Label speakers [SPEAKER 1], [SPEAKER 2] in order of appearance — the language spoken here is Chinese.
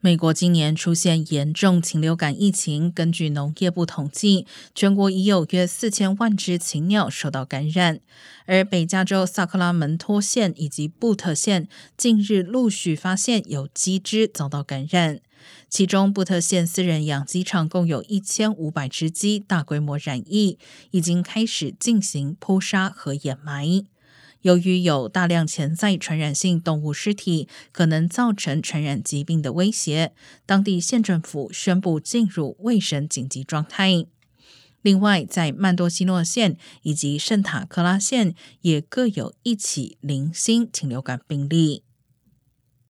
[SPEAKER 1] 美国今年出现严重禽流感疫情，根据农业部统计，全国已有约四千万只禽鸟受到感染。而北加州萨克拉门托县以及布特县近日陆续发现有鸡只遭到感染，其中布特县私人养鸡场共有一千五百只鸡大规模染疫，已经开始进行扑杀和掩埋。由于有大量潜在传染性动物尸体，可能造成传染疾病的威胁，当地县政府宣布进入卫生紧急状态。另外，在曼多西诺县以及圣塔克拉县也各有一起零星禽流感病例。